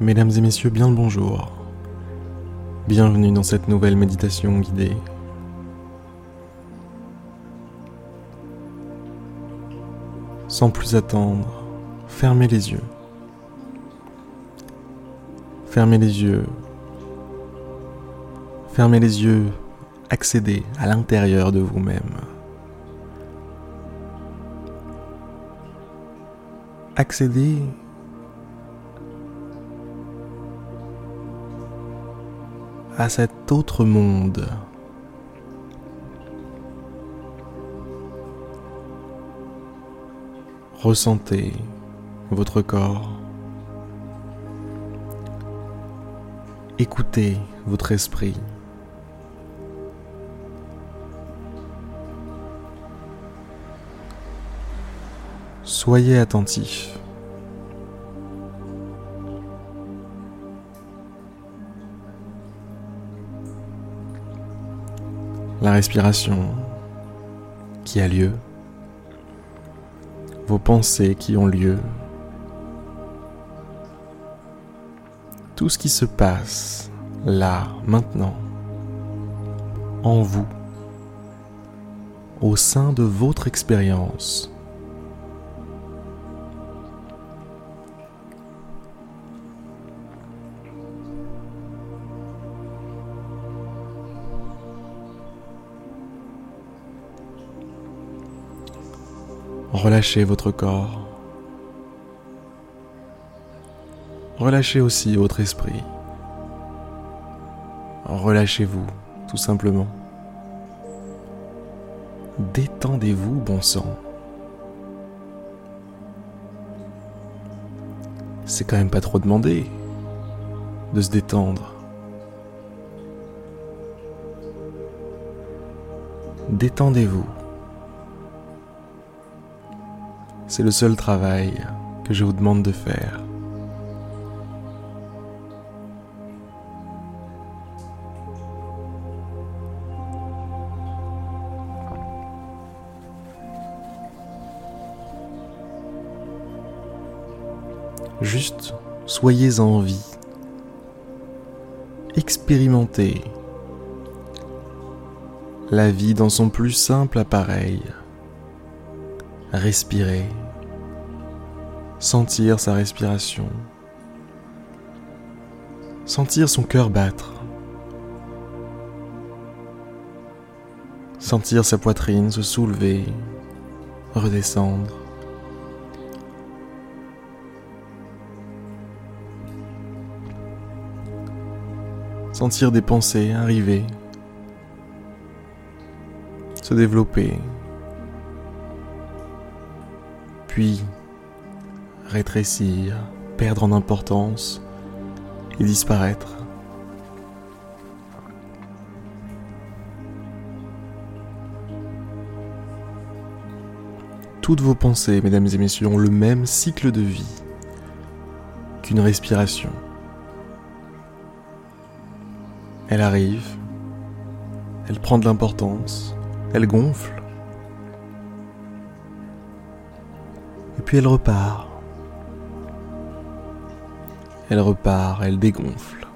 Mesdames et messieurs, bien le bonjour. Bienvenue dans cette nouvelle méditation guidée. Sans plus attendre, fermez les yeux. Fermez les yeux. Fermez les yeux. Accédez à l'intérieur de vous-même. Accédez à cet autre monde. Ressentez votre corps. Écoutez votre esprit. Soyez attentif. La respiration qui a lieu, vos pensées qui ont lieu, tout ce qui se passe là, maintenant, en vous, au sein de votre expérience. Relâchez votre corps. Relâchez aussi votre esprit. Relâchez-vous, tout simplement. Détendez-vous, bon sang. C'est quand même pas trop demandé de se détendre. Détendez-vous. C'est le seul travail que je vous demande de faire. Juste soyez en vie. Expérimentez la vie dans son plus simple appareil. Respirez sentir sa respiration, sentir son cœur battre, sentir sa poitrine se soulever, redescendre. Sentir des pensées arriver, se développer, puis rétrécir, perdre en importance et disparaître. Toutes vos pensées, mesdames et messieurs, ont le même cycle de vie qu'une respiration. Elle arrive, elle prend de l'importance, elle gonfle, et puis elle repart. Elle repart, elle dégonfle.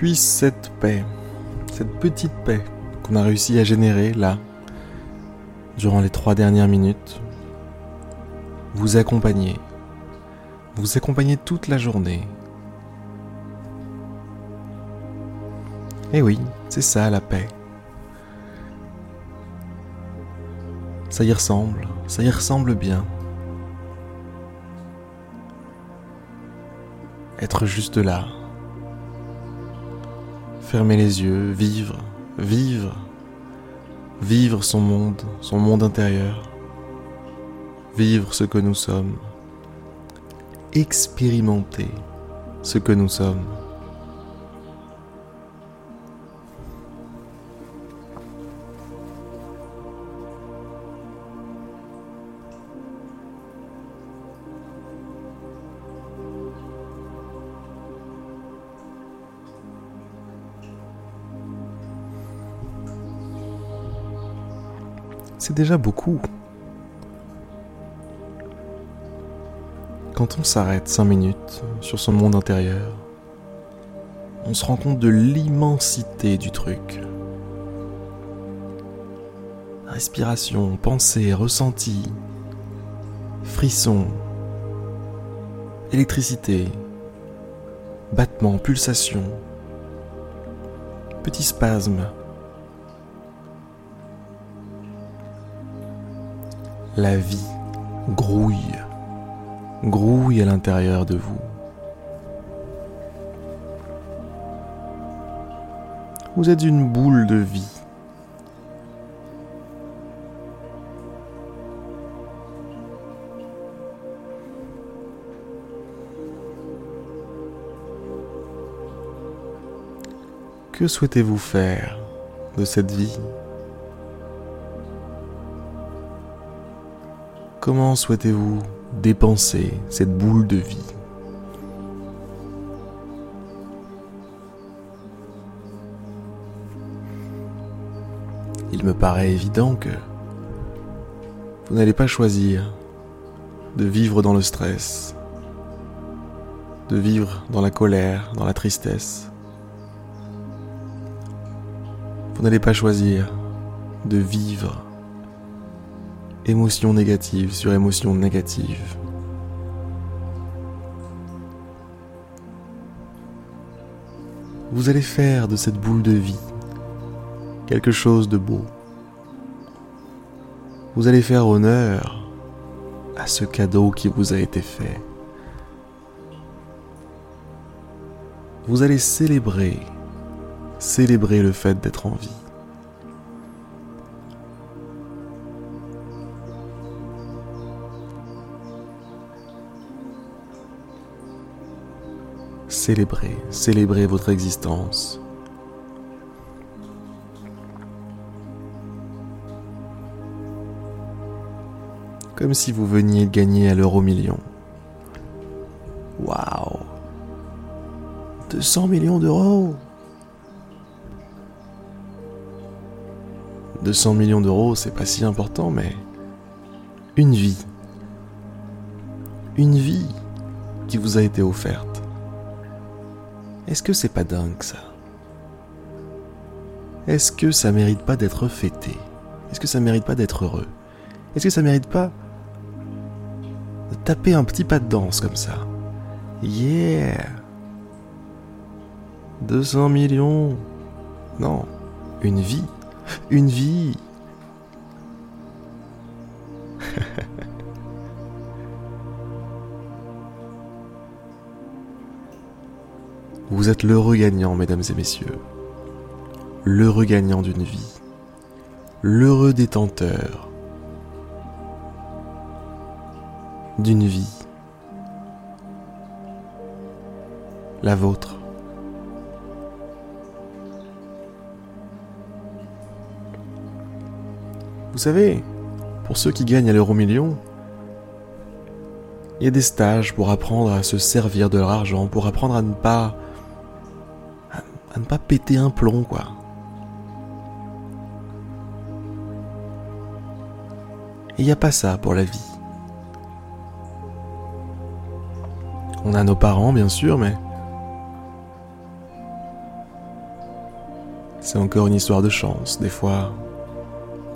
Puisse cette paix, cette petite paix qu'on a réussi à générer là, durant les trois dernières minutes, vous accompagner, vous accompagner toute la journée. Et eh oui, c'est ça la paix. Ça y ressemble, ça y ressemble bien. Être juste là, Fermer les yeux, vivre, vivre, vivre son monde, son monde intérieur, vivre ce que nous sommes, expérimenter ce que nous sommes. C'est déjà beaucoup. Quand on s'arrête cinq minutes sur son monde intérieur, on se rend compte de l'immensité du truc. Respiration, pensée, ressenti, frisson, électricité, battement, pulsation, petit spasme. La vie grouille, grouille à l'intérieur de vous. Vous êtes une boule de vie. Que souhaitez-vous faire de cette vie? Comment souhaitez-vous dépenser cette boule de vie Il me paraît évident que vous n'allez pas choisir de vivre dans le stress, de vivre dans la colère, dans la tristesse. Vous n'allez pas choisir de vivre émotion négative sur émotion négative. Vous allez faire de cette boule de vie quelque chose de beau. Vous allez faire honneur à ce cadeau qui vous a été fait. Vous allez célébrer célébrer le fait d'être en vie. Célébrez, célébrez votre existence. Comme si vous veniez de gagner à l'euro million. Waouh 200 millions d'euros 200 millions d'euros, c'est pas si important, mais une vie. Une vie qui vous a été offerte. Est-ce que c'est pas dingue ça? Est-ce que ça mérite pas d'être fêté? Est-ce que ça mérite pas d'être heureux? Est-ce que ça mérite pas de taper un petit pas de danse comme ça? Yeah! 200 millions? Non, une vie. Une vie. Vous êtes l'heureux gagnant, mesdames et messieurs. L'heureux gagnant d'une vie. L'heureux détenteur d'une vie. La vôtre. Vous savez, pour ceux qui gagnent à l'euro million, il y a des stages pour apprendre à se servir de leur argent, pour apprendre à ne pas. À, ne pas péter un plomb, quoi. Et il n'y a pas ça pour la vie. On a nos parents, bien sûr, mais. C'est encore une histoire de chance. Des fois,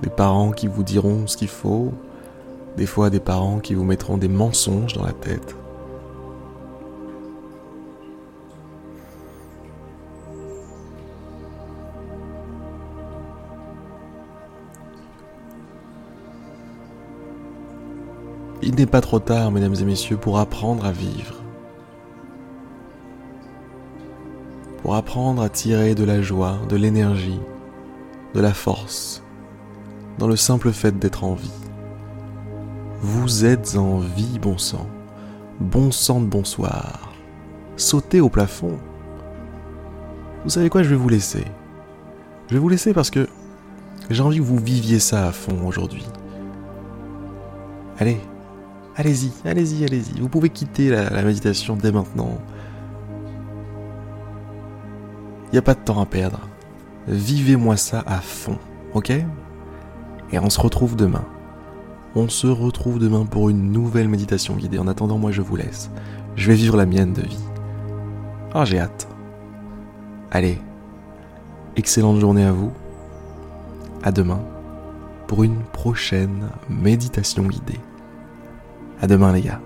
des parents qui vous diront ce qu'il faut, des fois des parents qui vous mettront des mensonges dans la tête. Il n'est pas trop tard, mesdames et messieurs, pour apprendre à vivre. Pour apprendre à tirer de la joie, de l'énergie, de la force dans le simple fait d'être en vie. Vous êtes en vie, bon sang. Bon sang de bonsoir. Sautez au plafond. Vous savez quoi, je vais vous laisser. Je vais vous laisser parce que j'ai envie que vous viviez ça à fond aujourd'hui. Allez, allez-y, allez-y, allez-y. Vous pouvez quitter la, méditation dès maintenant. Il n'y a pas de temps à perdre. Vivez-moi ça à fond, ok? Et on se retrouve demain. On se retrouve demain pour une nouvelle méditation guidée. En attendant, moi je vous laisse. Je vais vivre la mienne de vie. Ah, j'ai hâte. Allez, excellente journée à vous. À demain pour une prochaine méditation guidée. À demain les gars.